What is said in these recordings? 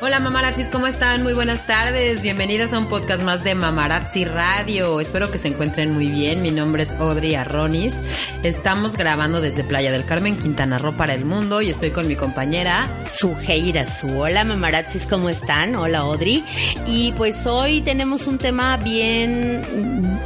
Hola mamarazzis, ¿cómo están? Muy buenas tardes. Bienvenidas a un podcast más de Mamarazzi Radio. Espero que se encuentren muy bien. Mi nombre es Audrey Arronis. Estamos grabando desde Playa del Carmen, Quintana Roo para el mundo y estoy con mi compañera Sujeira Su. Hola mamarazzis, ¿cómo están? Hola Audrey. Y pues hoy tenemos un tema bien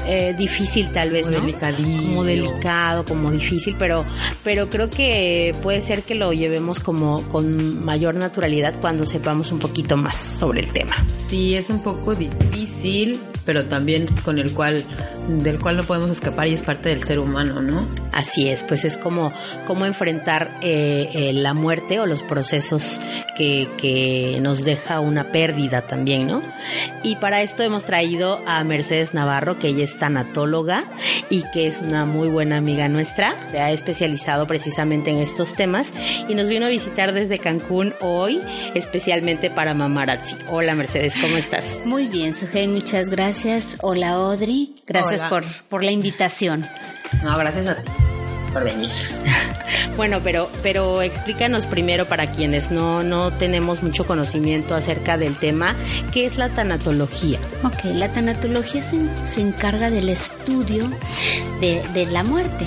eh, difícil tal vez, Como ¿no? delicadillo. Como delicado, como difícil, pero, pero creo que puede ser que lo llevemos como con mayor naturalidad cuando sepamos un poquito más sobre el tema. Sí, es un poco difícil, pero también con el cual, del cual no podemos escapar y es parte del ser humano, ¿no? Así es, pues es como, como enfrentar eh, eh, la muerte o los procesos que, que nos deja una pérdida también, ¿no? Y para esto hemos traído a Mercedes Navarro, que ella es tanatóloga y que es una muy buena amiga nuestra, se ha especializado precisamente en estos temas y nos vino a visitar desde Cancún hoy, especialmente para Mamarazzi. Hola Mercedes, ¿cómo estás? Muy bien, Sujei, muchas gracias. Hola, Audrey. Gracias Hola. por, por la invitación. No, gracias a ti por venir. Bueno, pero, pero explícanos primero para quienes no, no tenemos mucho conocimiento acerca del tema, ¿qué es la tanatología? Ok, la tanatología se, se encarga del estudio de, de la muerte.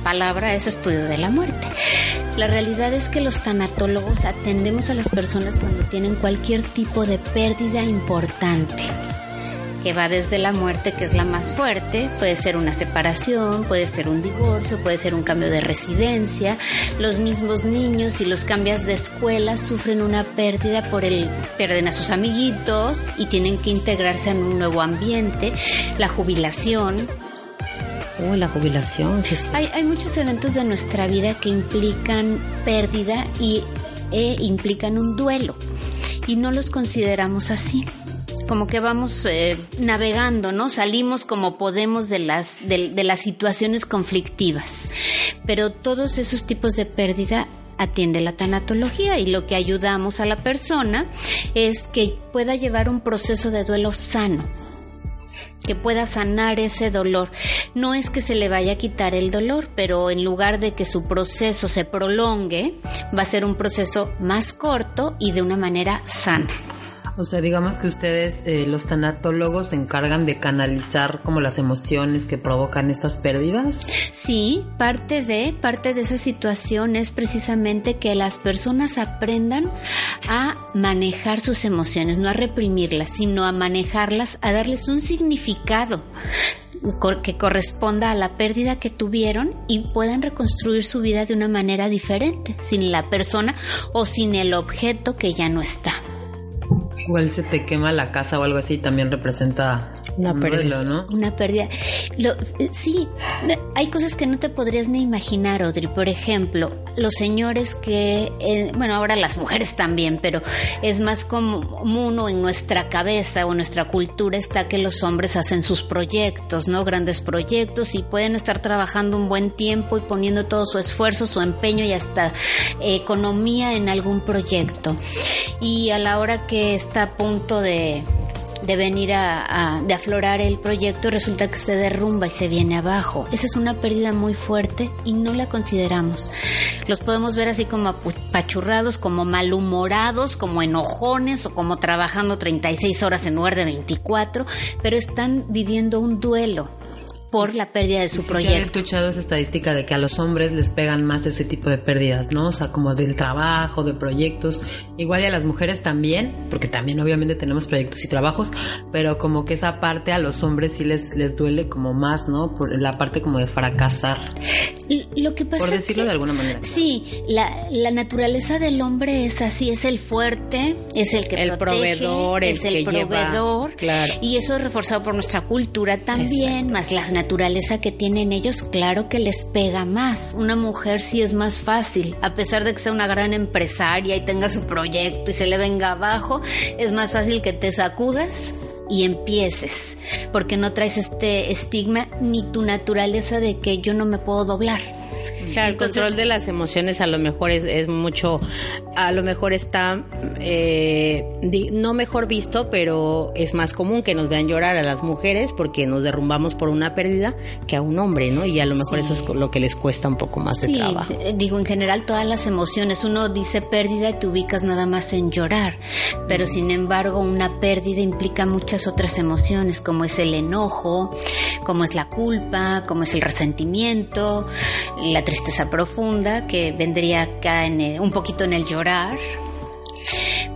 La palabra es estudio de la muerte. La realidad es que los tanatólogos atendemos a las personas cuando tienen cualquier tipo de pérdida importante. que va desde la muerte, que es la más fuerte, puede ser una separación, puede ser un divorcio, puede ser un cambio de residencia. Los mismos niños, si los cambias de escuela, sufren una pérdida por el pierden a sus amiguitos y tienen que integrarse en un nuevo ambiente. La jubilación, La jubilación, hay, hay muchos eventos de nuestra vida que implican pérdida y e implican un duelo y no los consideramos así. Como que vamos eh, navegando, ¿no? Salimos como podemos de las, de las situaciones conflictivas. Pero todos esos tipos de pérdida atiende la tanatología y lo que ayudamos a la persona es que pueda llevar un proceso de duelo sano que pueda sanar ese dolor. No es que se le vaya a quitar el dolor, pero en lugar de que su proceso se prolongue, va a ser un proceso más corto y de una manera sana. O sea, digamos que ustedes, eh, los tanatólogos, se encargan de canalizar como las emociones que provocan estas pérdidas. Sí, parte de, parte de esa situación es precisamente que las personas aprendan a manejar sus emociones, no a reprimirlas, sino a manejarlas, a darles un significado que corresponda a la pérdida que tuvieron y puedan reconstruir su vida de una manera diferente, sin la persona o sin el objeto que ya no está. Igual se te quema la casa o algo así, también representa Una un pérdida. duelo, ¿no? Una pérdida. Lo- eh, sí, hay cosas que no te podrías ni imaginar, Audrey. Por ejemplo, los señores que, eh, bueno, ahora las mujeres también, pero es más común o en nuestra cabeza o en nuestra cultura está que los hombres hacen sus proyectos, ¿no? Grandes proyectos y pueden estar trabajando un buen tiempo y poniendo todo su esfuerzo, su empeño y hasta eh, economía en algún proyecto. Y a la hora que está a punto de de venir a, de aflorar el proyecto resulta que se derrumba y se viene abajo. Esa es una pérdida muy fuerte y no la consideramos. Los podemos ver así como apachurrados, como malhumorados, como enojones o como trabajando 36 horas en lugar de 24, pero están viviendo un duelo por la pérdida de su Sí, sí, he proyecto. escuchado esa estadística de que a los hombres les pegan más ese tipo de pérdidas, ¿no? O sea, como del trabajo, de proyectos. Igual y a las mujeres también, porque también obviamente tenemos proyectos y trabajos, pero como que esa parte a los hombres sí les, les duele como más, ¿no? Por la parte como de fracasar. lo que pasa Por decirlo de alguna manera. Sí, la, la, naturaleza del hombre es así, es el fuerte, es el que el proveedor, es el, proveedor. claro. Y eso es reforzado por nuestra cultura también, más la naturaleza que tienen ellos, claro que les pega más. Una mujer sí es más fácil, a pesar de que sea una gran empresaria y tenga su proyecto y se le venga abajo, es más fácil que te sacudas y empieces, porque no traes este estigma ni tu naturaleza de que yo no me puedo doblar. Claro, el control de las emociones a lo mejor es, es mucho, a lo mejor está eh, no mejor visto, pero es más común que nos vean llorar a las mujeres porque nos derrumbamos por una pérdida que a un hombre, ¿no? Y a lo mejor eso es lo que les cuesta un poco más de trabajo. Digo, en general todas las emociones, uno dice pérdida y te ubicas nada más en llorar, pero sin embargo una pérdida implica muchas otras emociones, como es el enojo, como es la culpa, como es el resentimiento, la tristeza profunda, que vendría acá en un poquito en el llorar,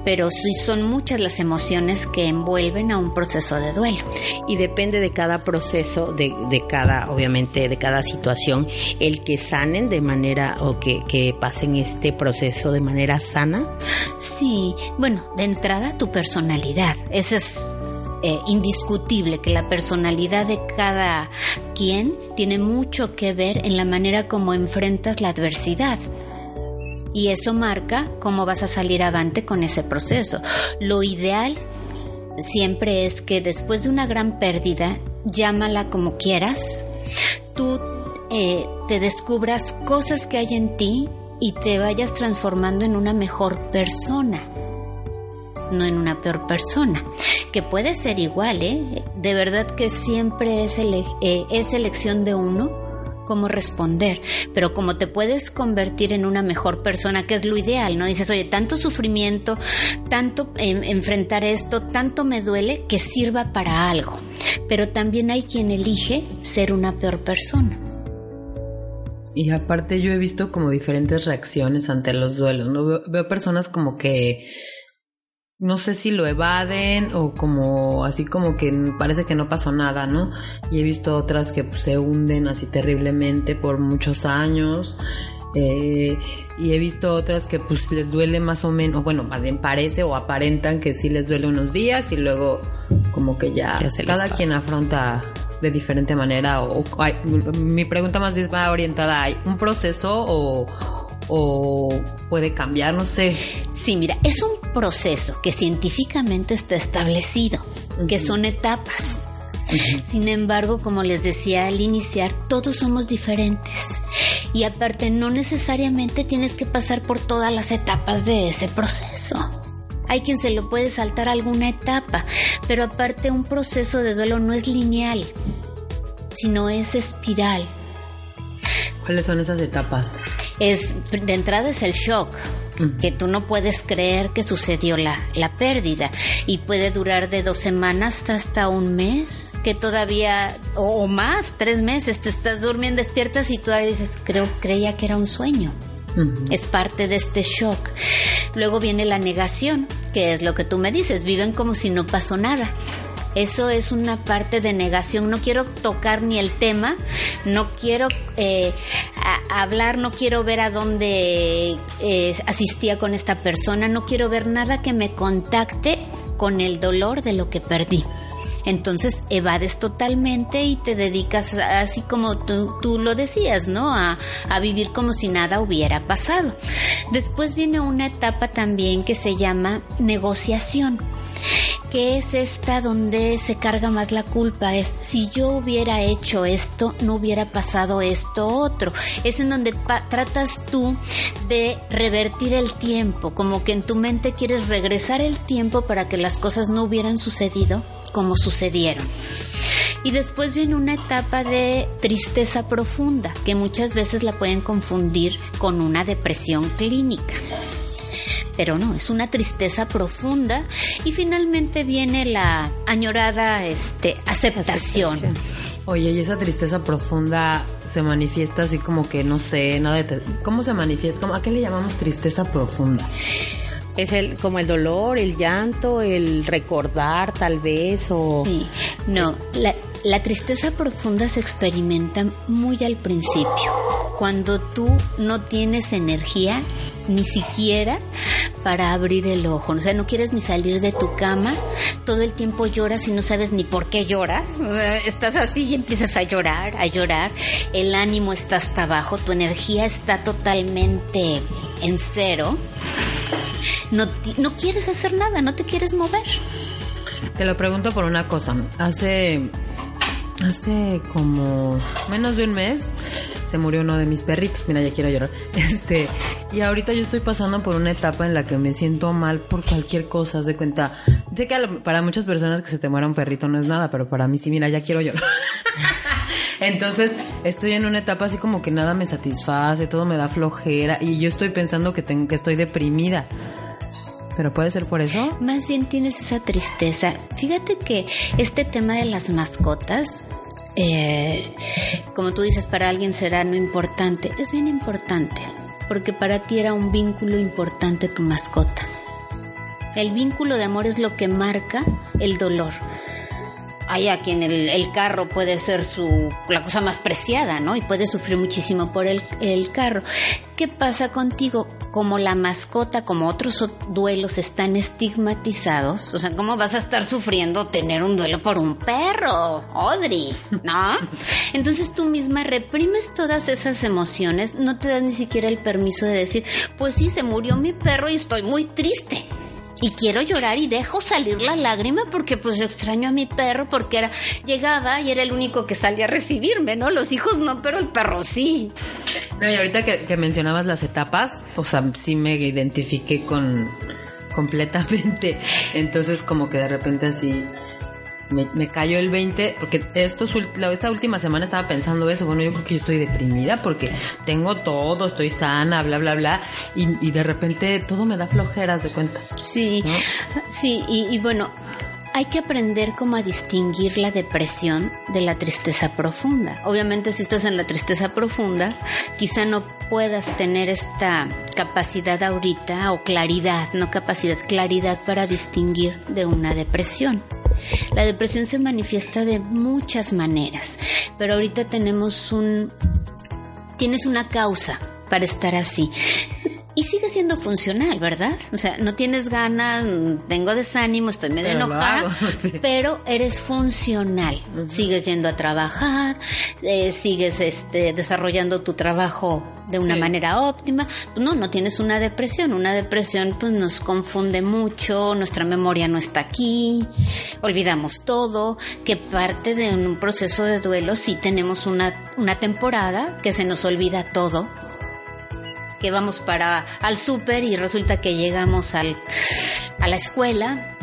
pero sí son muchas las emociones que envuelven a un proceso de duelo. Y depende de cada proceso, de, de cada, obviamente, de cada situación, el que sanen de manera o que, que pasen este proceso de manera sana. Sí, bueno, de entrada tu personalidad, ese es eh, indiscutible que la personalidad de cada quien tiene mucho que ver en la manera como enfrentas la adversidad. Y eso marca cómo vas a salir avante con ese proceso. Lo ideal siempre es que después de una gran pérdida, llámala como quieras, tú eh, te descubras cosas que hay en ti y te vayas transformando en una mejor persona no en una peor persona, que puede ser igual, ¿eh? De verdad que siempre es, eh, es elección de uno cómo responder, pero como te puedes convertir en una mejor persona, que es lo ideal, ¿no? Dices, oye, tanto sufrimiento, tanto enfrentar esto, tanto me duele que sirva para algo, pero también hay quien elige ser una peor persona. Y aparte yo he visto como diferentes reacciones ante los duelos, ¿no? veo personas como que no sé si lo evaden o como así como que parece que no pasó nada, ¿no? Y he visto otras que pues, se hunden así terriblemente por muchos años. Eh, y he visto otras que pues les duele más o menos, bueno, más bien parece o aparentan que sí les duele unos días y luego como que ya, cada quien afronta de diferente manera o, mi pregunta más bien va orientada, ¿hay un proceso o, o puede cambiar? No sé. Sí, mira, es un proceso que científicamente está establecido, que son etapas. Sin embargo, como les decía al iniciar, todos somos diferentes. Y aparte, no necesariamente tienes que pasar por todas las etapas de ese proceso. Hay quien se lo puede saltar alguna etapa, pero aparte un proceso de duelo no es lineal, sino es espiral. ¿Cuáles son esas etapas? es de entrada es el shock que tú no puedes creer que sucedió la, la pérdida y puede durar de dos semanas hasta un mes, que todavía, o, más, tres meses, te estás durmiendo, despiertas y todavía dices, creo, creía que era un sueño. Es parte de este shock. Luego viene la negación, que es lo que tú me dices, viven como si no pasó nada. Eso es una parte de negación. No quiero tocar ni el tema, no quiero eh, hablar, no quiero ver a dónde eh, asistía con esta persona, no quiero ver nada que me contacte con el dolor de lo que perdí. Entonces evades totalmente y te dedicas, así como tú, lo decías, ¿no? A, vivir como si nada hubiera pasado. Después viene una etapa también que se llama negociación que es esta donde se carga más la culpa, es si yo hubiera hecho esto, no hubiera pasado esto otro. Es en donde tratas tú de revertir el tiempo, como que en tu mente quieres regresar el tiempo para que las cosas no hubieran sucedido como sucedieron. Y después viene una etapa de tristeza profunda, que muchas veces la pueden confundir con una depresión clínica pero no, es una tristeza profunda y finalmente viene la añorada este, aceptación. Oye, y esa tristeza profunda se manifiesta así como que no sé, nada de... ¿Cómo se manifiesta? ¿A qué le llamamos tristeza profunda? Es el, como el dolor, el llanto, el recordar tal vez o... Sí, no, la, La tristeza profunda se experimenta muy al principio, cuando tú no tienes energía ni siquiera para abrir el ojo. O sea, no quieres ni salir de tu cama, todo el tiempo lloras y no sabes ni por qué lloras. Estás así y empiezas a llorar, a llorar. El ánimo está hasta abajo, tu energía está totalmente en cero. No, no quieres hacer nada, no te quieres mover. Te lo pregunto por una cosa. Hace hace como menos de un mes murió uno de mis perritos. Mira, ya quiero llorar. Este, y ahorita yo estoy pasando por una etapa en la que me siento mal por cualquier cosa, haz de cuenta. Sé que para muchas personas que se te muera un perrito no es nada, pero para mí sí, mira, ya quiero llorar. Entonces, estoy en una etapa así como que nada me satisface, todo me da flojera y yo estoy pensando que tengo que estoy deprimida. ¿Pero puede ser por eso? Más bien tienes esa tristeza. Fíjate que este tema de las mascotas, eh, como tú dices, para alguien será no importante. Es bien importante, porque para ti era un vínculo importante tu mascota. El vínculo de amor es lo que marca el dolor hay a quien el, carro puede ser su la cosa más preciada, ¿no? Y puede sufrir muchísimo por el, el carro. ¿Qué pasa contigo? Como la mascota, como otros duelos están estigmatizados, o sea, ¿cómo vas a estar sufriendo tener un duelo por un perro, Audrey? ¿No? Entonces tú misma reprimes todas esas emociones, no te das ni siquiera el permiso de decir, pues sí, se murió mi perro y estoy muy triste y quiero llorar y dejo salir la lágrima porque pues extraño a mi perro porque era llegaba y era el único que salía a recibirme, ¿no? Los hijos no, pero el perro sí. No, y ahorita que, mencionabas las etapas, o sea, sí me identifiqué con completamente. Entonces como que de repente así me, cayó el 20, porque esto, esta última semana estaba pensando eso, bueno, yo creo que yo estoy deprimida porque tengo todo, estoy sana, bla, bla, bla, y, de repente todo me da flojeras de cuenta. Sí, sí, y, y bueno, hay que aprender cómo a distinguir la depresión de la tristeza profunda. Obviamente si estás en la tristeza profunda, quizá no puedas tener esta capacidad ahorita o claridad, no capacidad, claridad para distinguir de una depresión. La depresión se manifiesta de muchas maneras, pero ahorita tenemos un... tienes una causa para estar así. Y sigue siendo funcional, ¿verdad? O sea, no tienes ganas, tengo desánimo, estoy medio enojada, pero eres funcional. Sigues yendo a trabajar, eh, sigues este, desarrollando tu trabajo de una manera óptima. No, no tienes una depresión. Una depresión pues nos confunde mucho, nuestra memoria no está aquí, olvidamos todo, que parte de un proceso de duelo sí tenemos una, una temporada que se nos olvida todo que vamos para al súper y resulta que llegamos al, a la escuela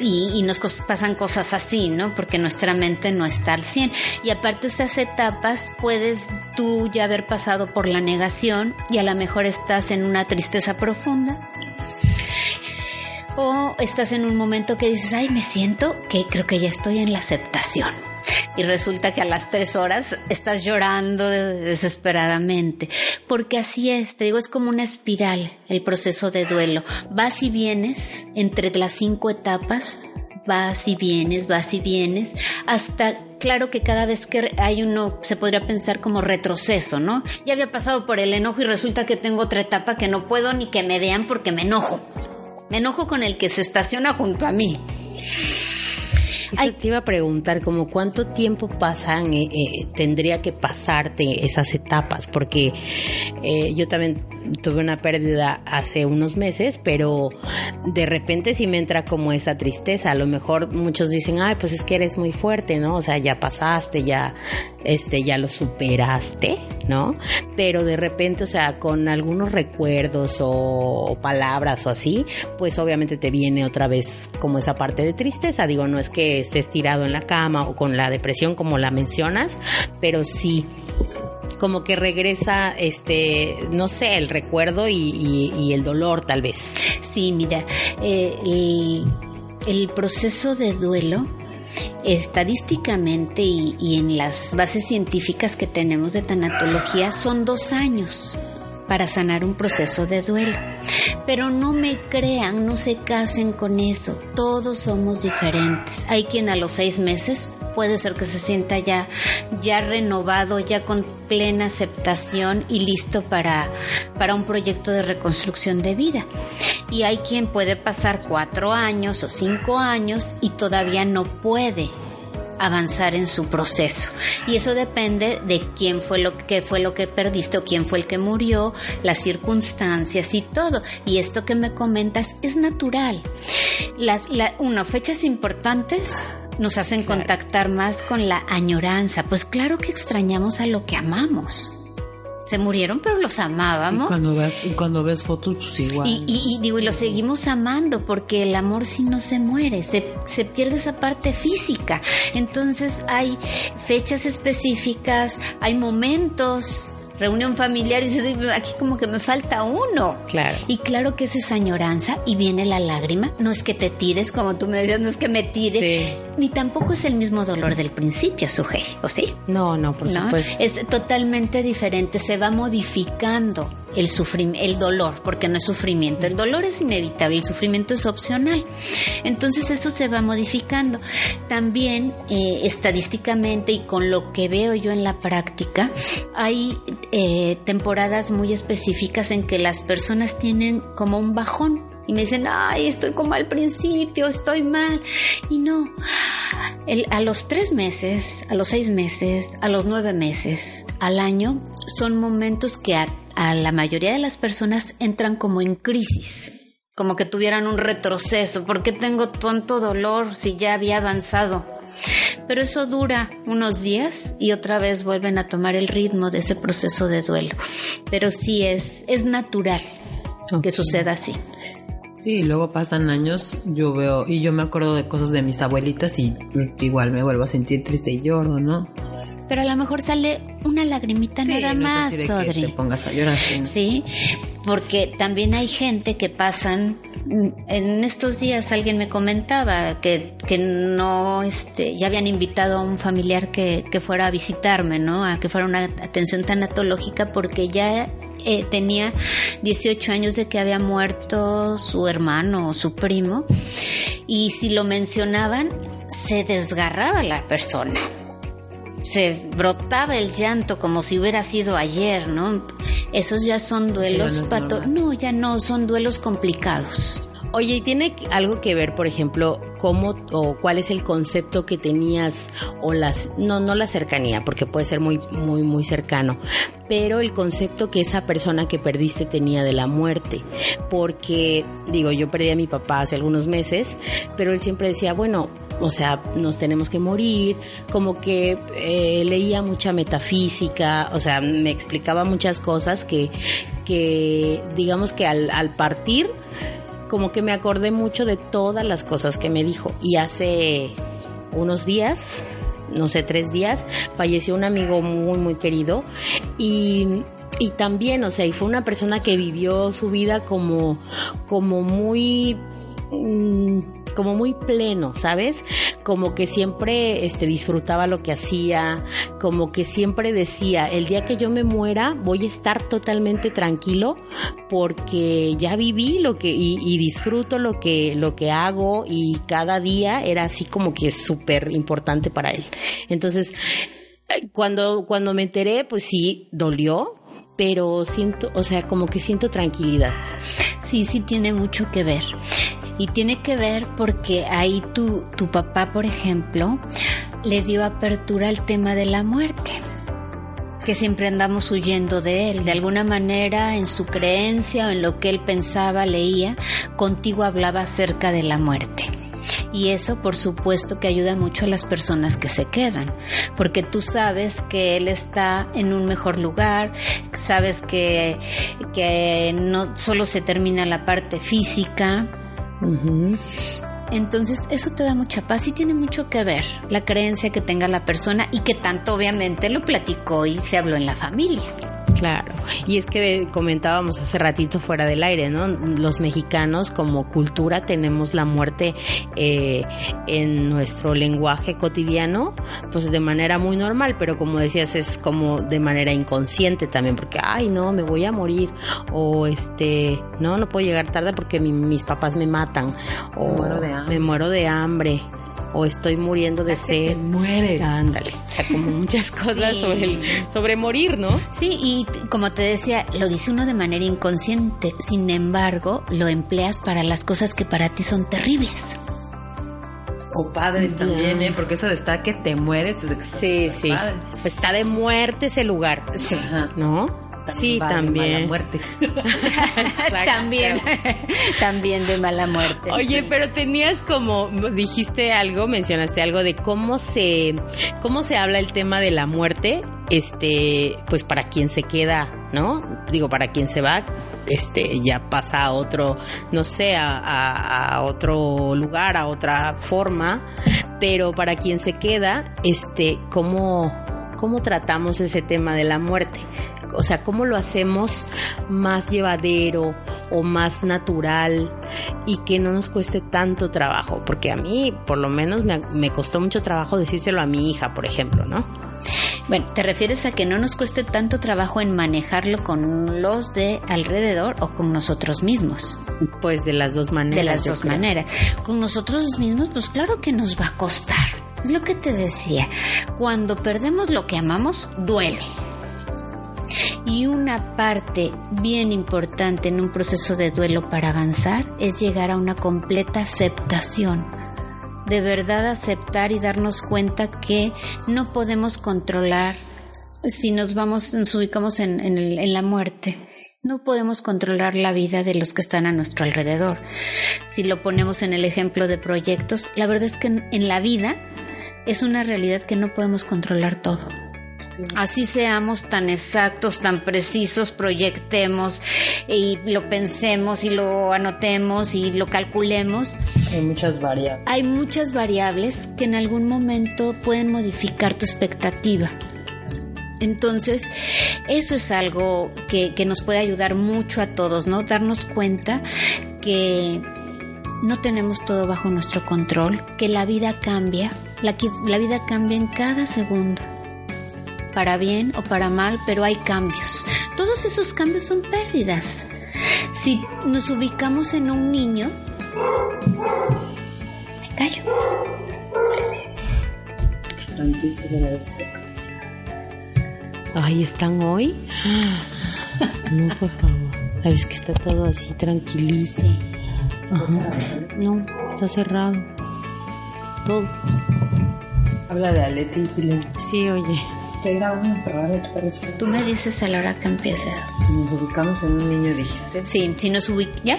y, nos pasan cosas así, ¿no? Porque nuestra mente no está al 100. Y aparte estas etapas, puedes tú ya haber pasado por la negación y a lo mejor estás en una tristeza profunda. O estás en un momento que dices, ay, me siento que creo que ya estoy en la aceptación y resulta que a las tres horas estás llorando desesperadamente, porque así es, te digo, es como una espiral el proceso de duelo. Vas y vienes entre las cinco etapas, vas y vienes, vas y vienes, hasta claro que cada vez que hay uno se podría pensar como retroceso, ¿no? Ya había pasado por el enojo y resulta que tengo otra etapa que no puedo ni que me vean porque me enojo. Me enojo con el que se estaciona junto a mí. Te iba a preguntar, como cuánto tiempo pasan, eh, eh, tendría que pasarte esas etapas, porque eh, yo también tuve una pérdida hace unos meses, pero de repente sí me entra como esa tristeza. A lo mejor muchos dicen, ay, pues es que eres muy fuerte, ¿no? O sea, ya pasaste, ya, este, ya lo superaste, ¿no? Pero de repente, o sea, con algunos recuerdos o, palabras o así, pues obviamente te viene otra vez como esa parte de tristeza. Digo, no es que estés tirado en la cama o con la depresión como la mencionas, pero sí como que regresa, este, no sé, el recuerdo y, el dolor tal vez. Sí, mira, eh, el, proceso de duelo estadísticamente y, y, en las bases científicas que tenemos de tanatología son dos años. Para sanar un proceso de duelo. Pero no me crean, no se casen con eso. Todos somos diferentes. Hay quien a los seis meses puede ser que se sienta ya, ya renovado, ya con plena aceptación y listo para, para un proyecto de reconstrucción de vida. Y hay quien puede pasar cuatro años o cinco años y todavía no puede avanzar en su proceso. Y eso depende de quién fue lo que fue lo que perdiste o quién fue el que murió, las circunstancias y todo. Y esto que me comentas es natural. Las, la, una, fechas importantes nos hacen contactar más con la añoranza. Pues claro que extrañamos a lo que amamos se murieron, pero los amábamos. Y cuando ves, cuando ves fotos, pues igual. Y, y, digo, y los seguimos amando, porque el amor sí no se muere, se, se pierde esa parte física. Entonces hay fechas específicas, hay momentos reunión familiar y dices, aquí como que me falta uno. Claro. Y claro que es esa añoranza y viene la lágrima. No es que te tires, como tú me decías, no es que me tire. Ni tampoco es el mismo dolor del principio, Sujei, ¿o sí? No, no, por supuesto. Es totalmente diferente, se va modificando el el dolor, porque no es sufrimiento. El dolor es inevitable, el sufrimiento es opcional. Entonces eso se va modificando. También eh, estadísticamente y con lo que veo yo en la práctica, hay eh, temporadas muy específicas en que las personas tienen como un bajón y me dicen, ay, estoy como al principio, estoy mal. Y no, a los tres meses, a los seis meses, a los nueve meses, al año, son momentos que a la mayoría de las personas entran como en crisis como que tuvieran un retroceso. ¿Por qué tengo tanto dolor si ya había avanzado? Pero eso dura unos días y otra vez vuelven a tomar el ritmo de ese proceso de duelo. Pero sí es, es natural que suceda así. Sí, luego pasan años, yo veo, y yo me acuerdo de cosas de mis abuelitas y igual me vuelvo a sentir triste y lloro, ¿no? Pero a lo mejor sale una lagrimita nada más, de Que te pongas a llorar. Sí, porque también hay gente que pasan en estos días alguien me comentaba que, que no, este, ya habían invitado a un familiar que, que fuera a visitarme, ¿no? A que fuera una atención tanatológica porque ya eh, tenía 18 años de que había muerto su hermano o su primo y si lo mencionaban se desgarraba la persona. Se brotaba el llanto como si hubiera sido ayer, ¿no? Esos ya son duelos pato no, ya no, son duelos complicados. Oye, ¿y tiene algo que ver, por ejemplo, cómo o cuál es el concepto que tenías o las no no la cercanía, porque puede ser muy muy muy cercano, pero el concepto que esa persona que perdiste tenía de la muerte, porque digo, yo perdí a mi papá hace algunos meses, pero él siempre decía, bueno, o sea, nos tenemos que morir, como que eh, leía mucha metafísica, o sea, me explicaba muchas cosas que, que digamos que al, al partir como que me acordé mucho de todas las cosas que me dijo. Y hace unos días, no sé, tres días, falleció un amigo muy, muy querido. Y, y también, o sea, y fue una persona que vivió su vida como, como muy... Mm, como muy pleno, ¿sabes? Como que siempre este, disfrutaba lo que hacía, como que siempre decía, el día que yo me muera voy a estar totalmente tranquilo porque ya viví lo que y, disfruto lo que lo que hago y cada día era así como que súper importante para él. Entonces, cuando, cuando me enteré, pues sí, dolió, pero siento, o sea, como que siento tranquilidad. Sí, sí tiene mucho que ver. Y tiene que ver porque ahí tu, tu papá, por ejemplo, le dio apertura al tema de la muerte que siempre andamos huyendo de él. De alguna manera, en su creencia o en lo que él pensaba, leía, contigo hablaba acerca de la muerte. Y eso, por supuesto, que ayuda mucho a las personas que se quedan, porque tú sabes que él está en un mejor lugar, sabes que, que no solo se termina la parte física, entonces, eso te da mucha paz y tiene mucho que ver la creencia que tenga la persona y que tanto obviamente lo platicó y se habló en la familia. Claro, y es que comentábamos hace ratito fuera del aire, ¿no? Los mexicanos como cultura tenemos la muerte eh, en nuestro lenguaje cotidiano, pues de manera muy normal, pero como decías es como de manera inconsciente también, porque ay no, me voy a morir o este, no, no puedo llegar tarde porque mis papás me matan o me muero de hambre. Me muero de hambre o estoy muriendo de sed. mueres. Ándale. O sea, como muchas cosas sobre, sobre morir, ¿no? Sí, y como te decía, lo dice uno de manera inconsciente. Sin embargo, lo empleas para las cosas que para ti son terribles. O padres también, ¿eh? Porque eso de estar que te mueres. sí, sí. Está de muerte ese lugar. Sí. ¿No? Sí, también. mala muerte. también, también de mala muerte. Oye, pero tenías como, dijiste algo, mencionaste algo de cómo se, cómo se habla el tema de la muerte, este, pues para quien se queda, ¿no? Digo, para quien se va, este, ya pasa a otro, no sé, a, a otro lugar, a otra forma, pero para quien se queda, este, cómo, cómo tratamos ese tema de la muerte o sea, cómo lo hacemos más llevadero o más natural y que no nos cueste tanto trabajo, porque a mí por lo menos me, costó mucho trabajo decírselo a mi hija, por ejemplo, ¿no? Bueno, ¿te refieres a que no nos cueste tanto trabajo en manejarlo con los de alrededor o con nosotros mismos? Pues de las dos maneras. De las dos maneras. Con nosotros mismos, pues claro que nos va a costar. Es lo que te decía. Cuando perdemos lo que amamos, duele. Y una parte bien importante en un proceso de duelo para avanzar es llegar a una completa aceptación. De verdad aceptar y darnos cuenta que no podemos controlar si nos vamos, nos ubicamos en, en la muerte. No podemos controlar la vida de los que están a nuestro alrededor. Si lo ponemos en el ejemplo de proyectos, la verdad es que en la vida es una realidad que no podemos controlar todo. Así seamos tan exactos, tan precisos, proyectemos y lo pensemos y lo anotemos y lo calculemos. Hay muchas variables. Hay muchas variables que en algún momento pueden modificar tu expectativa. Entonces, eso es algo que, nos puede ayudar mucho a todos, ¿no? Darnos cuenta que no tenemos todo bajo nuestro control, que la vida cambia, la vida cambia en cada segundo para bien o para mal, pero hay cambios. Todos esos cambios son pérdidas. Si nos ubicamos en un niño, me callo. Ay, ¿están hoy? No, por favor. Sabes que está todo así tranquilito. Sí. No, está cerrado. Todo. Habla de Aleti y Sí, oye. Tú me dices a la hora que empiece. Si nos ubicamos en un niño, dijiste. Sí, si nos ubicamos. ¿Ya?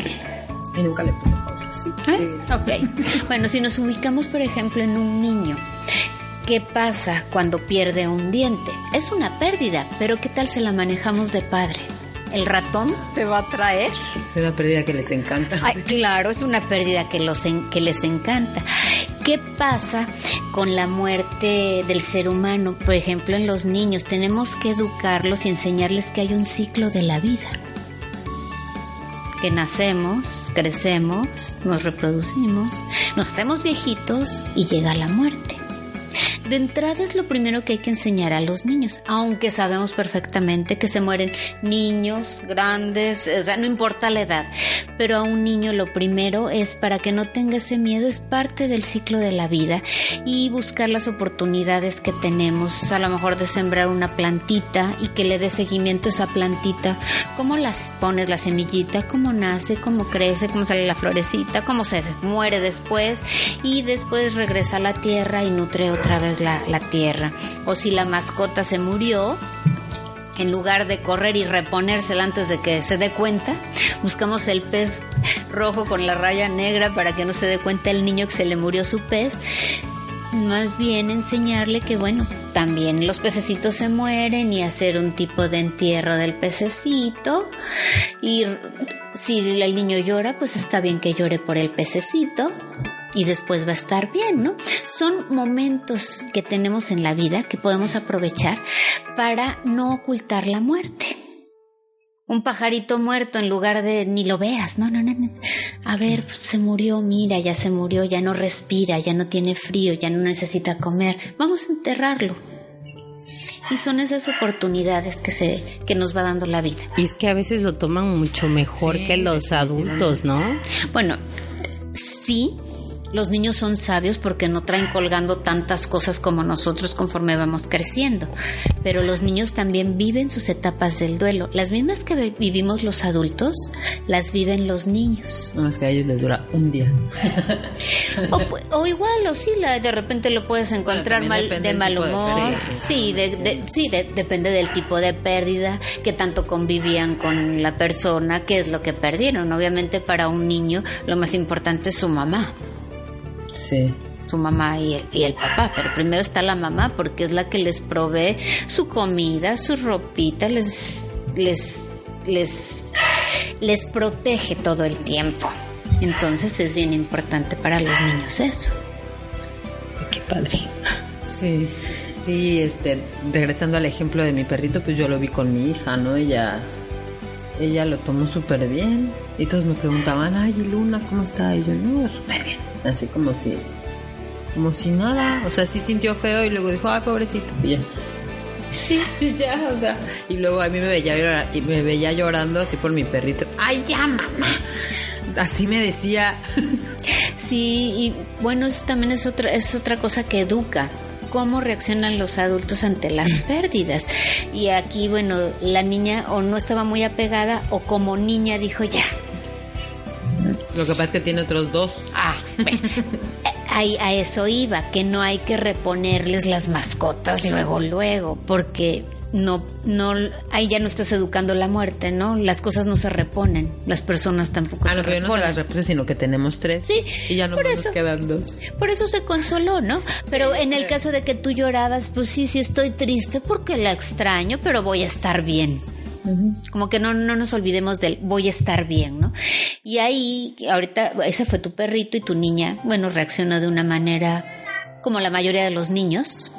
Y nunca le puse pausa. ¿Ah? Ok. bueno, si nos ubicamos, por ejemplo, en un niño. ¿Qué pasa cuando pierde un diente? Es una pérdida, pero ¿qué tal se la manejamos de padre? ¿El ratón te va a traer? Es una pérdida que les encanta. Ay, claro, es una pérdida que, los que les encanta. ¿Qué pasa con la muerte del ser humano? Por ejemplo, en los niños tenemos que educarlos y enseñarles que hay un ciclo de la vida. Que nacemos, crecemos, nos reproducimos, nos hacemos viejitos y llega la muerte. De entrada es lo primero que hay que enseñar a los niños, aunque sabemos perfectamente que se mueren niños, grandes, o sea, no importa la edad, pero a un niño lo primero es para que no tenga ese miedo, es parte del ciclo de la vida y buscar las oportunidades que tenemos, a lo mejor de sembrar una plantita y que le dé seguimiento a esa plantita, cómo las pones la semillita, cómo nace, cómo crece, cómo sale la florecita, cómo se muere después y después regresa a la tierra y nutre otra vez la, tierra. O si la mascota se murió, en lugar de correr y reponérsela antes de que se dé cuenta, buscamos el pez rojo con la raya negra para que no se dé cuenta el niño que se le murió su pez. Más bien enseñarle que, bueno, también los pececitos se mueren y hacer un tipo de entierro del pececito. Y si el niño llora, pues está bien que llore por el pececito y después va a estar bien, ¿no? Son momentos que tenemos en la vida que podemos aprovechar para no ocultar la muerte. un pajarito muerto en lugar de ni lo veas. No, no, no. no. A ver, se murió, mira, ya se murió, ya no respira, ya no tiene frío, ya no necesita comer. Vamos a enterrarlo. Y son esas oportunidades que se que nos va dando la vida. Y es que a veces lo toman mucho mejor Sí, que los adultos, ¿no? Bueno, sí, los niños son sabios porque no traen colgando tantas cosas como nosotros conforme vamos creciendo. Pero los niños también viven sus etapas del duelo. Las mismas que vi- vivimos los adultos, las viven los niños. No, es que a ellos les dura un día. O, igual, o sí, la, de repente lo puedes encontrar mal, de mal de humor. sí, de, de- sí de- depende del tipo de pérdida, que tanto convivían con la persona, qué es lo que perdieron. Obviamente para un niño lo más importante es su mamá. Sí. su mamá y el, y el papá, pero primero está la mamá porque es la que les provee su comida, su ropita, les, les, les, les protege todo el tiempo. Entonces es bien importante para los niños eso. Qué padre. Sí. Sí, este, regresando al ejemplo de mi perrito, pues yo lo vi con mi hija, ¿no? Ella, ella lo tomó súper bien. Y todos me preguntaban, ay, ¿y Luna, ¿cómo está? Y yo, no, súper bien. Así como si, como si nada. O sea, sí sintió feo y luego dijo, ay, pobrecito. Y ya. Sí. Ya, o sea. Y luego a mí me veía, llorar- y me veía llorando así por mi perrito. Ay, ya, mamá. Así me decía. Sí, y bueno, eso también es otra, es otra cosa que educa. Cómo reaccionan los adultos ante las pérdidas. Y aquí, bueno, la niña o no estaba muy apegada o como niña dijo ya, Lo que pasa es que tiene otros dos. Ah, bueno. A eso iba, que no hay que reponerles las mascotas luego, luego, porque no, no, ahí ya no estás educando la muerte, ¿no? Las cosas no se reponen, las personas tampoco Ah, se no, yo no se reponen. las repuse, sino que tenemos tres. Sí, Y ya no por nos quedan dos. Por eso se consoló, ¿no? Pero en el caso de que tú llorabas, pues sí, sí estoy triste porque la extraño, pero voy a estar bien. Como que no, no nos olvidemos del voy a estar bien, ¿no? Y ahí, ahorita, ese fue tu perrito y tu niña, bueno, reaccionó de una manera como la mayoría de los niños.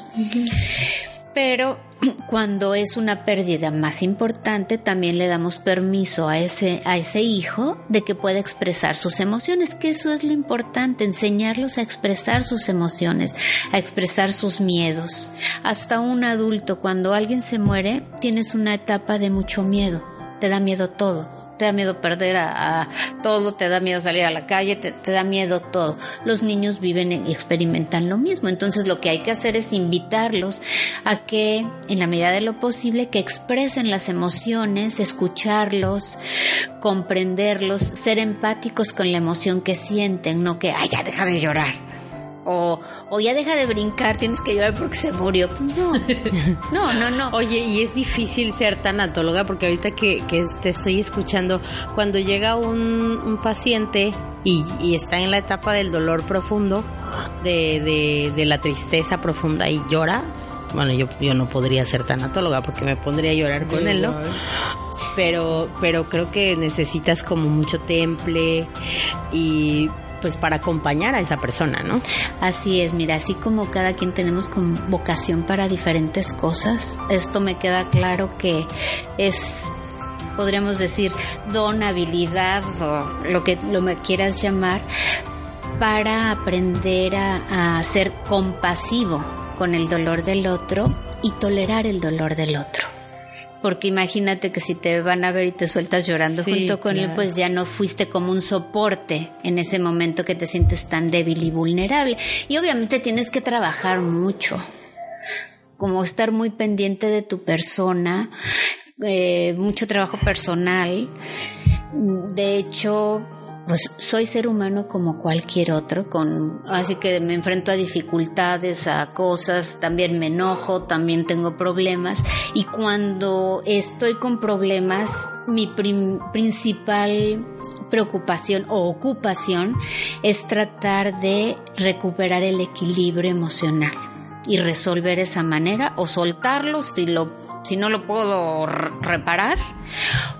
Pero cuando es una pérdida más importante, también le damos permiso a ese, a ese hijo de que pueda expresar sus emociones, que eso es lo importante, enseñarlos a expresar sus emociones, a expresar sus miedos. Hasta un adulto, cuando alguien se muere, tienes una etapa de mucho miedo, te da miedo todo. Te da miedo perder a, todo, te da miedo salir a la calle, te, te da miedo todo. Los niños viven y experimentan lo mismo. Entonces lo que hay que hacer es invitarlos a que, en la medida de lo posible, que expresen las emociones, escucharlos, comprenderlos, ser empáticos con la emoción que sienten, no que, ay, ya deja de llorar. O, o ya deja de brincar, tienes que llorar porque se murió. No, no, no, no. Oye, y es difícil ser tanatóloga porque ahorita que, que te estoy escuchando, cuando llega un, un paciente y, y está en la etapa del dolor profundo, de, de, de la tristeza profunda y llora, bueno, yo, yo no podría ser tanatóloga porque me pondría a llorar con él, ¿no? Pero, pero creo que necesitas como mucho temple y pues para acompañar a esa persona, ¿no? Así es, mira, así como cada quien tenemos con vocación para diferentes cosas, esto me queda claro que es podríamos decir don, habilidad o lo que lo me quieras llamar para aprender a, a ser compasivo con el dolor del otro y tolerar el dolor del otro. Porque imagínate que si te van a ver y te sueltas llorando Sí, junto con él, pues ya no fuiste como un soporte en ese momento que te sientes tan débil y vulnerable. Y obviamente tienes que trabajar mucho, como estar muy pendiente de tu persona, eh, mucho trabajo personal. De hecho, pues soy ser humano como cualquier otro, con así que me enfrento a dificultades, a cosas, también me enojo, también tengo problemas. Y cuando estoy con problemas, mi prim- principal preocupación o ocupación es tratar de recuperar el equilibrio emocional y resolver esa manera o soltarlo si lo si no lo puedo reparar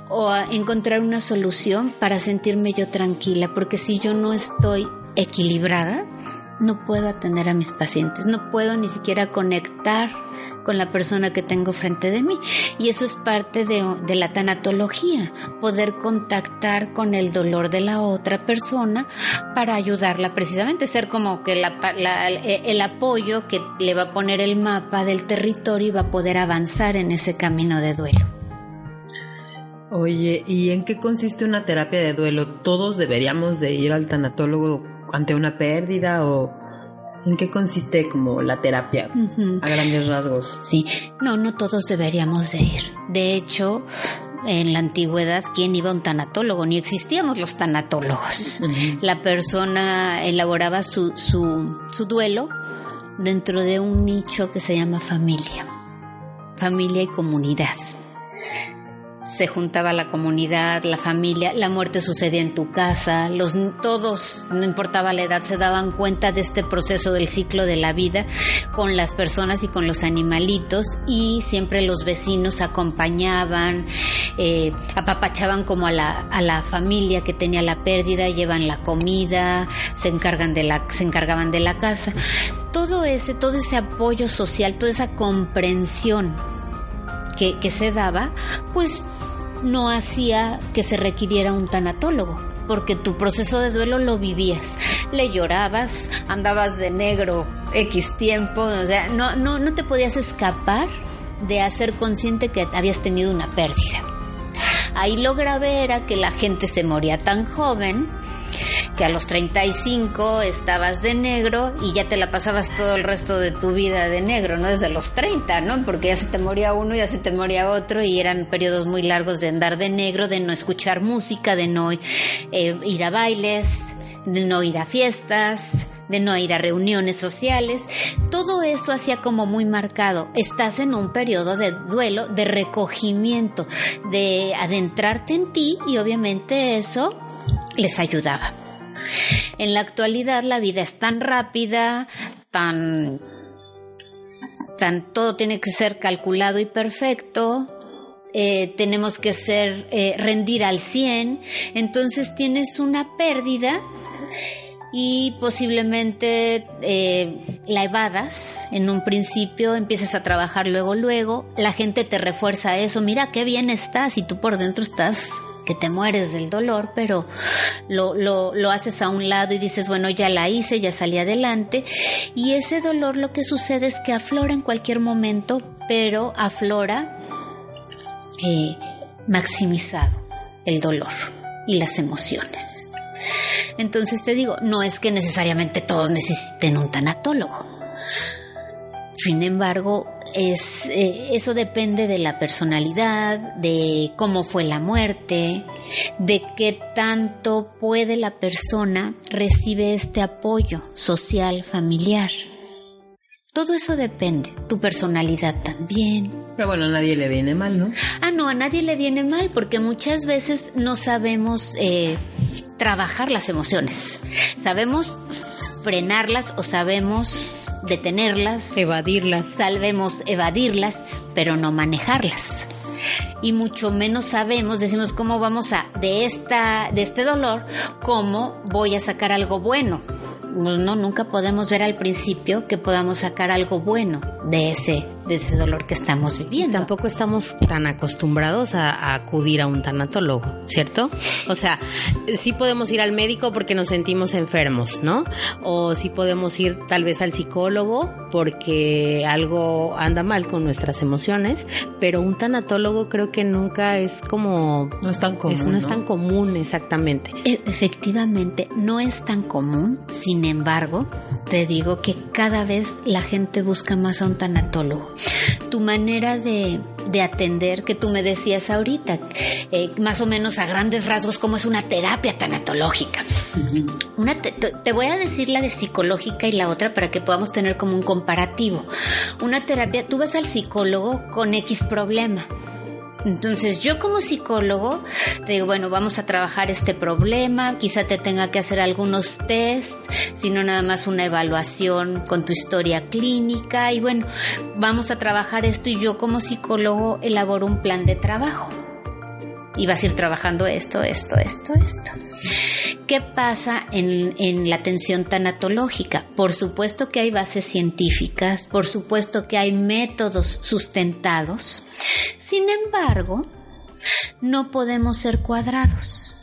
o encontrar una solución para sentirme yo tranquila porque si yo no estoy equilibrada no puedo atender a mis pacientes no puedo ni siquiera conectar con la persona que tengo frente de mí. Y eso es parte de, la tanatología, poder contactar con el dolor de la otra persona para ayudarla precisamente, ser como que el apoyo que le va a poner el mapa del territorio y va a poder avanzar en ese camino de duelo. Oye, ¿y en qué consiste una terapia de duelo? ¿Todos deberíamos de ir al tanatólogo ante una pérdida o en qué consiste como la terapia a grandes rasgos? Sí, no, no todos deberíamos de ir. De hecho, en la antigüedad, ¿quién iba a un tanatólogo? Ni existíamos los tanatólogos. La persona elaboraba su, su, su duelo dentro de un nicho que se llama familia. Familia y comunidad se juntaba la comunidad, la familia, la muerte sucedía en tu casa, los todos, no importaba la edad, se daban cuenta de este proceso del ciclo de la vida con las personas y con los animalitos y siempre los vecinos acompañaban, eh, apapachaban como a la, a la familia que tenía la pérdida, llevan la comida, se encargan de la, se encargaban de la casa. Todo ese, todo ese apoyo social, toda esa comprensión que, que, se daba, pues no hacía que se requiriera un tanatólogo, porque tu proceso de duelo lo vivías. Le llorabas, andabas de negro X tiempo, o sea, no, no, no te podías escapar de hacer consciente que habías tenido una pérdida. Ahí lo grave era que la gente se moría tan joven que a los 35 estabas de negro y ya te la pasabas todo el resto de tu vida de negro, ¿no? Desde los 30, ¿no? Porque ya se te moría uno, ya se te moría otro y eran periodos muy largos de andar de negro, de no escuchar música, de no eh, ir a bailes, de no ir a fiestas, de no ir a reuniones sociales. Todo eso hacía como muy marcado. Estás en un periodo de duelo, de recogimiento, de adentrarte en ti y obviamente eso les ayudaba. En la actualidad la vida es tan rápida, tan, tan todo tiene que ser calculado y perfecto. Eh, tenemos que ser eh, rendir al 100, entonces tienes una pérdida y posiblemente eh, la evadas en un principio, empiezas a trabajar luego, luego, la gente te refuerza eso, mira qué bien estás y tú por dentro estás que te mueres del dolor, pero lo, lo, lo, haces a un lado y dices, bueno, ya la hice, ya salí adelante. Y ese dolor lo que sucede es que aflora en cualquier momento, pero aflora eh, maximizado el dolor y las emociones. Entonces te digo, no es que necesariamente todos necesiten un tanatólogo. Sin embargo, es, eh, eso depende de la personalidad, de cómo fue la muerte, de qué tanto puede la persona recibir este apoyo social, familiar. Todo eso depende, tu personalidad también. Pero bueno, a nadie le viene mal, ¿no? Ah, no, a nadie le viene mal porque muchas veces no sabemos eh, trabajar las emociones. Sabemos frenarlas o sabemos detenerlas, evadirlas, salvemos evadirlas, pero no manejarlas. Y mucho menos sabemos, decimos cómo vamos a de esta de este dolor, cómo voy a sacar algo bueno no, nunca podemos ver al principio que podamos sacar algo bueno de ese, de ese dolor que estamos viviendo. tampoco estamos tan acostumbrados a, acudir a un tanatólogo, ¿cierto? O sea, sí podemos ir al médico porque nos sentimos enfermos, ¿no? O sí podemos ir tal vez al psicólogo porque algo anda mal con nuestras emociones, pero un tanatólogo creo que nunca es como... No es tan común. no, es tan común, exactamente. E, efectivamente, no es tan común, sin embargo, te digo que cada vez la gente busca más a un tanatólogo. Tu manera de, atender, que tú me decías ahorita, eh, más o menos a grandes rasgos, como es una terapia tanatológica. Una te, te, voy a decir la de psicológica y la otra para que podamos tener como un comparativo. Una terapia, tú vas al psicólogo con X problema entonces yo como psicólogo te digo, bueno, vamos a trabajar este problema, quizá te tenga que hacer algunos test, sino nada más una evaluación con tu historia clínica y bueno, vamos a trabajar esto y yo como psicólogo elaboro un plan de trabajo. Y vas a ir trabajando esto, esto, esto, esto. ¿Qué pasa en, en, la atención tanatológica? Por supuesto que hay bases científicas, por supuesto que hay métodos sustentados. Sin embargo, no podemos ser cuadrados.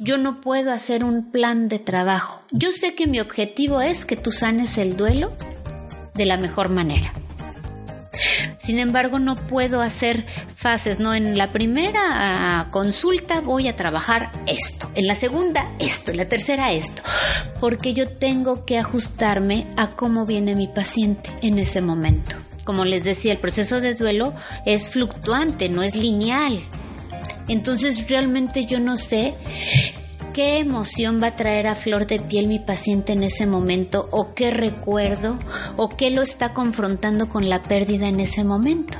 Yo no puedo hacer un plan de trabajo. Yo sé que mi objetivo es que tú sanes el duelo de la mejor manera. Sin embargo, no puedo hacer fases, no en la primera consulta voy a trabajar esto, en la segunda esto, en la tercera esto, porque yo tengo que ajustarme a cómo viene mi paciente en ese momento. Como les decía, el proceso de duelo es fluctuante, no es lineal. Entonces realmente yo no sé qué emoción va a traer a flor de piel mi paciente en ese momento o qué recuerdo o qué lo está confrontando con la pérdida en ese momento.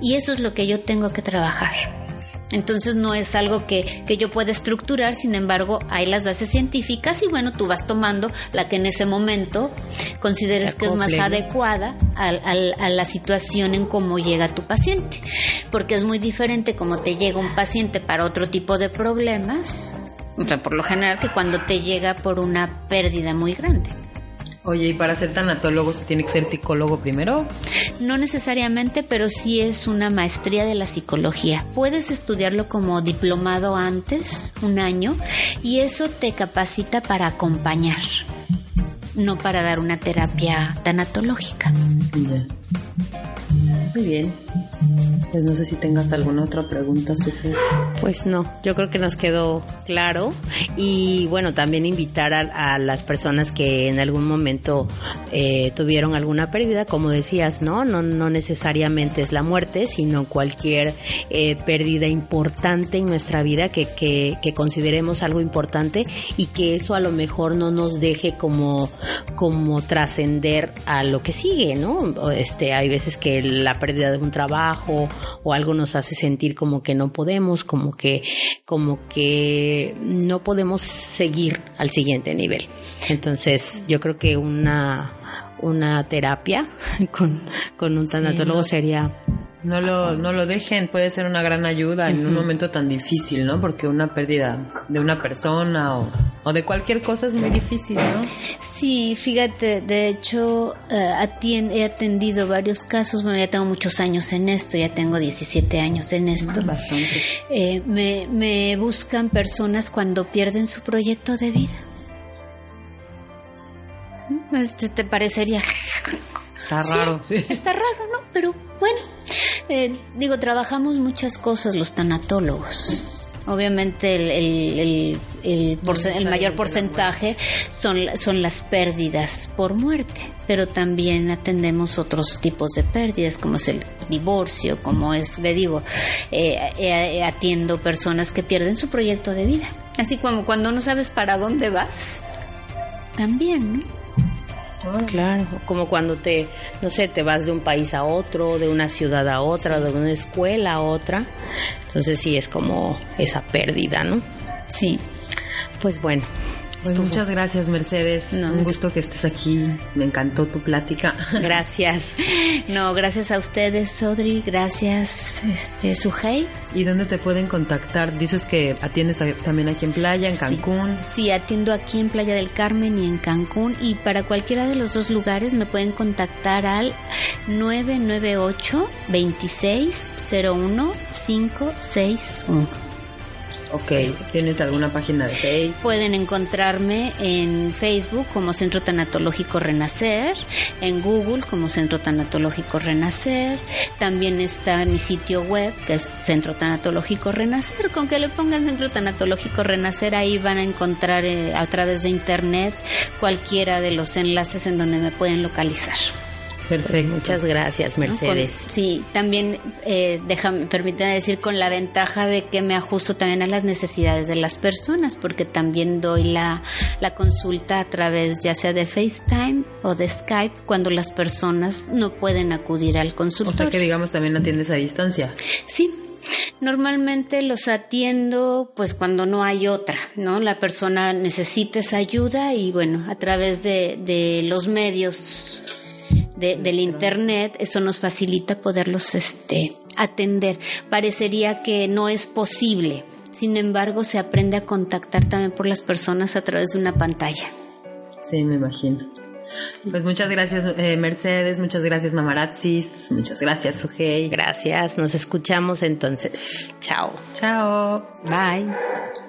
Y eso es lo que yo tengo que trabajar. Entonces no es algo que, yo pueda estructurar, sin embargo hay las bases científicas y bueno, tú vas tomando la que en ese momento consideres que es más adecuada a, a, la situación en cómo llega tu paciente. Porque es muy diferente como te llega un paciente para otro tipo de problemas o sea, por lo general que cuando te llega por una pérdida muy grande. Oye, ¿y para ser tanatólogo se tiene que ser psicólogo primero? No necesariamente, pero sí es una maestría de la psicología. Puedes estudiarlo como diplomado antes, un año, y eso te capacita para acompañar, no para dar una terapia tanatológica. Muy bien. Pues no sé si tengas alguna otra pregunta, Sofía. Pues no, yo creo que nos quedó claro y bueno, también invitar a, las personas que en algún momento eh, tuvieron alguna pérdida, como decías, ¿no? No, no necesariamente es la muerte, sino cualquier eh, pérdida importante en nuestra vida que, que, consideremos algo importante y que eso a lo mejor no nos deje como, como trascender a lo que sigue, ¿no? Este, hay veces que la pérdida de un trabajo o algo nos hace sentir como que no podemos, como que, como que no podemos seguir al siguiente nivel. Entonces, yo creo que una, una terapia con, con un tanatólogo sería no lo, no lo dejen, puede ser una gran ayuda en un momento tan difícil, ¿no? Porque una pérdida de una persona o, o de cualquier cosa es muy difícil, ¿no? Sí, fíjate, de hecho eh, he atendido varios casos, bueno, ya tengo muchos años en esto, ya tengo 17 años en esto. Ah, bastante. Eh, me, me buscan personas cuando pierden su proyecto de vida. Este te parecería Está raro, sí, Está raro, ¿no? Pero bueno, eh, digo, trabajamos muchas cosas los tanatólogos. Obviamente el, el, el, mayor porcentaje son, son las pérdidas por muerte, pero también atendemos otros tipos de pérdidas, como es el divorcio, como es, le digo, eh, eh, atiendo personas que pierden su proyecto de vida. Así como cuando no sabes para dónde vas, también, ¿no? Claro, como cuando te, no sé, te vas de un país a otro, de una ciudad a otra, de una escuela a otra. Entonces sí es como esa pérdida, ¿no? Sí. Pues bueno, pues muchas gracias, Mercedes. Un gusto que estés aquí. Me encantó tu plática. Gracias. No, gracias a ustedes, Sodri. Gracias, este, Sujei. ¿Y dónde te pueden contactar? Dices que atiendes también aquí en Playa, en Cancún. Sí, atiendo aquí en Playa del Carmen y en Cancún. Y para cualquiera de los dos lugares me pueden contactar al 998 2601 561. Ok, ¿tienes alguna página de Facebook? Pueden encontrarme en Facebook como Centro Tanatológico Renacer, en Google como Centro Tanatológico Renacer, también está mi sitio web que es Centro Tanatológico Renacer, con que le pongan Centro Tanatológico Renacer ahí van a encontrar eh, a través de internet cualquiera de los enlaces en donde me pueden localizar. Perfecto. Muchas gracias, Mercedes. sí, también eh, déjame, permítame decir con la ventaja de que me ajusto también a las necesidades de las personas, porque también doy la, la consulta a través ya sea de FaceTime o de Skype cuando las personas no pueden acudir al consultorio. O sea que digamos también atiendes a distancia. Sí, Normalmente los atiendo pues cuando no hay otra, ¿no? La persona necesita esa ayuda y bueno, a través de, de los medios del internet, eso nos facilita poderlos este, atender. Parecería que no es posible. sin embargo se aprende a contactar también por las personas a través de una pantalla. Sí, me imagino. Pues muchas gracias eh, Mercedes, muchas gracias Mamarazzis, muchas gracias Sujei. Gracias, nos escuchamos entonces. Chao. Chao. Bye.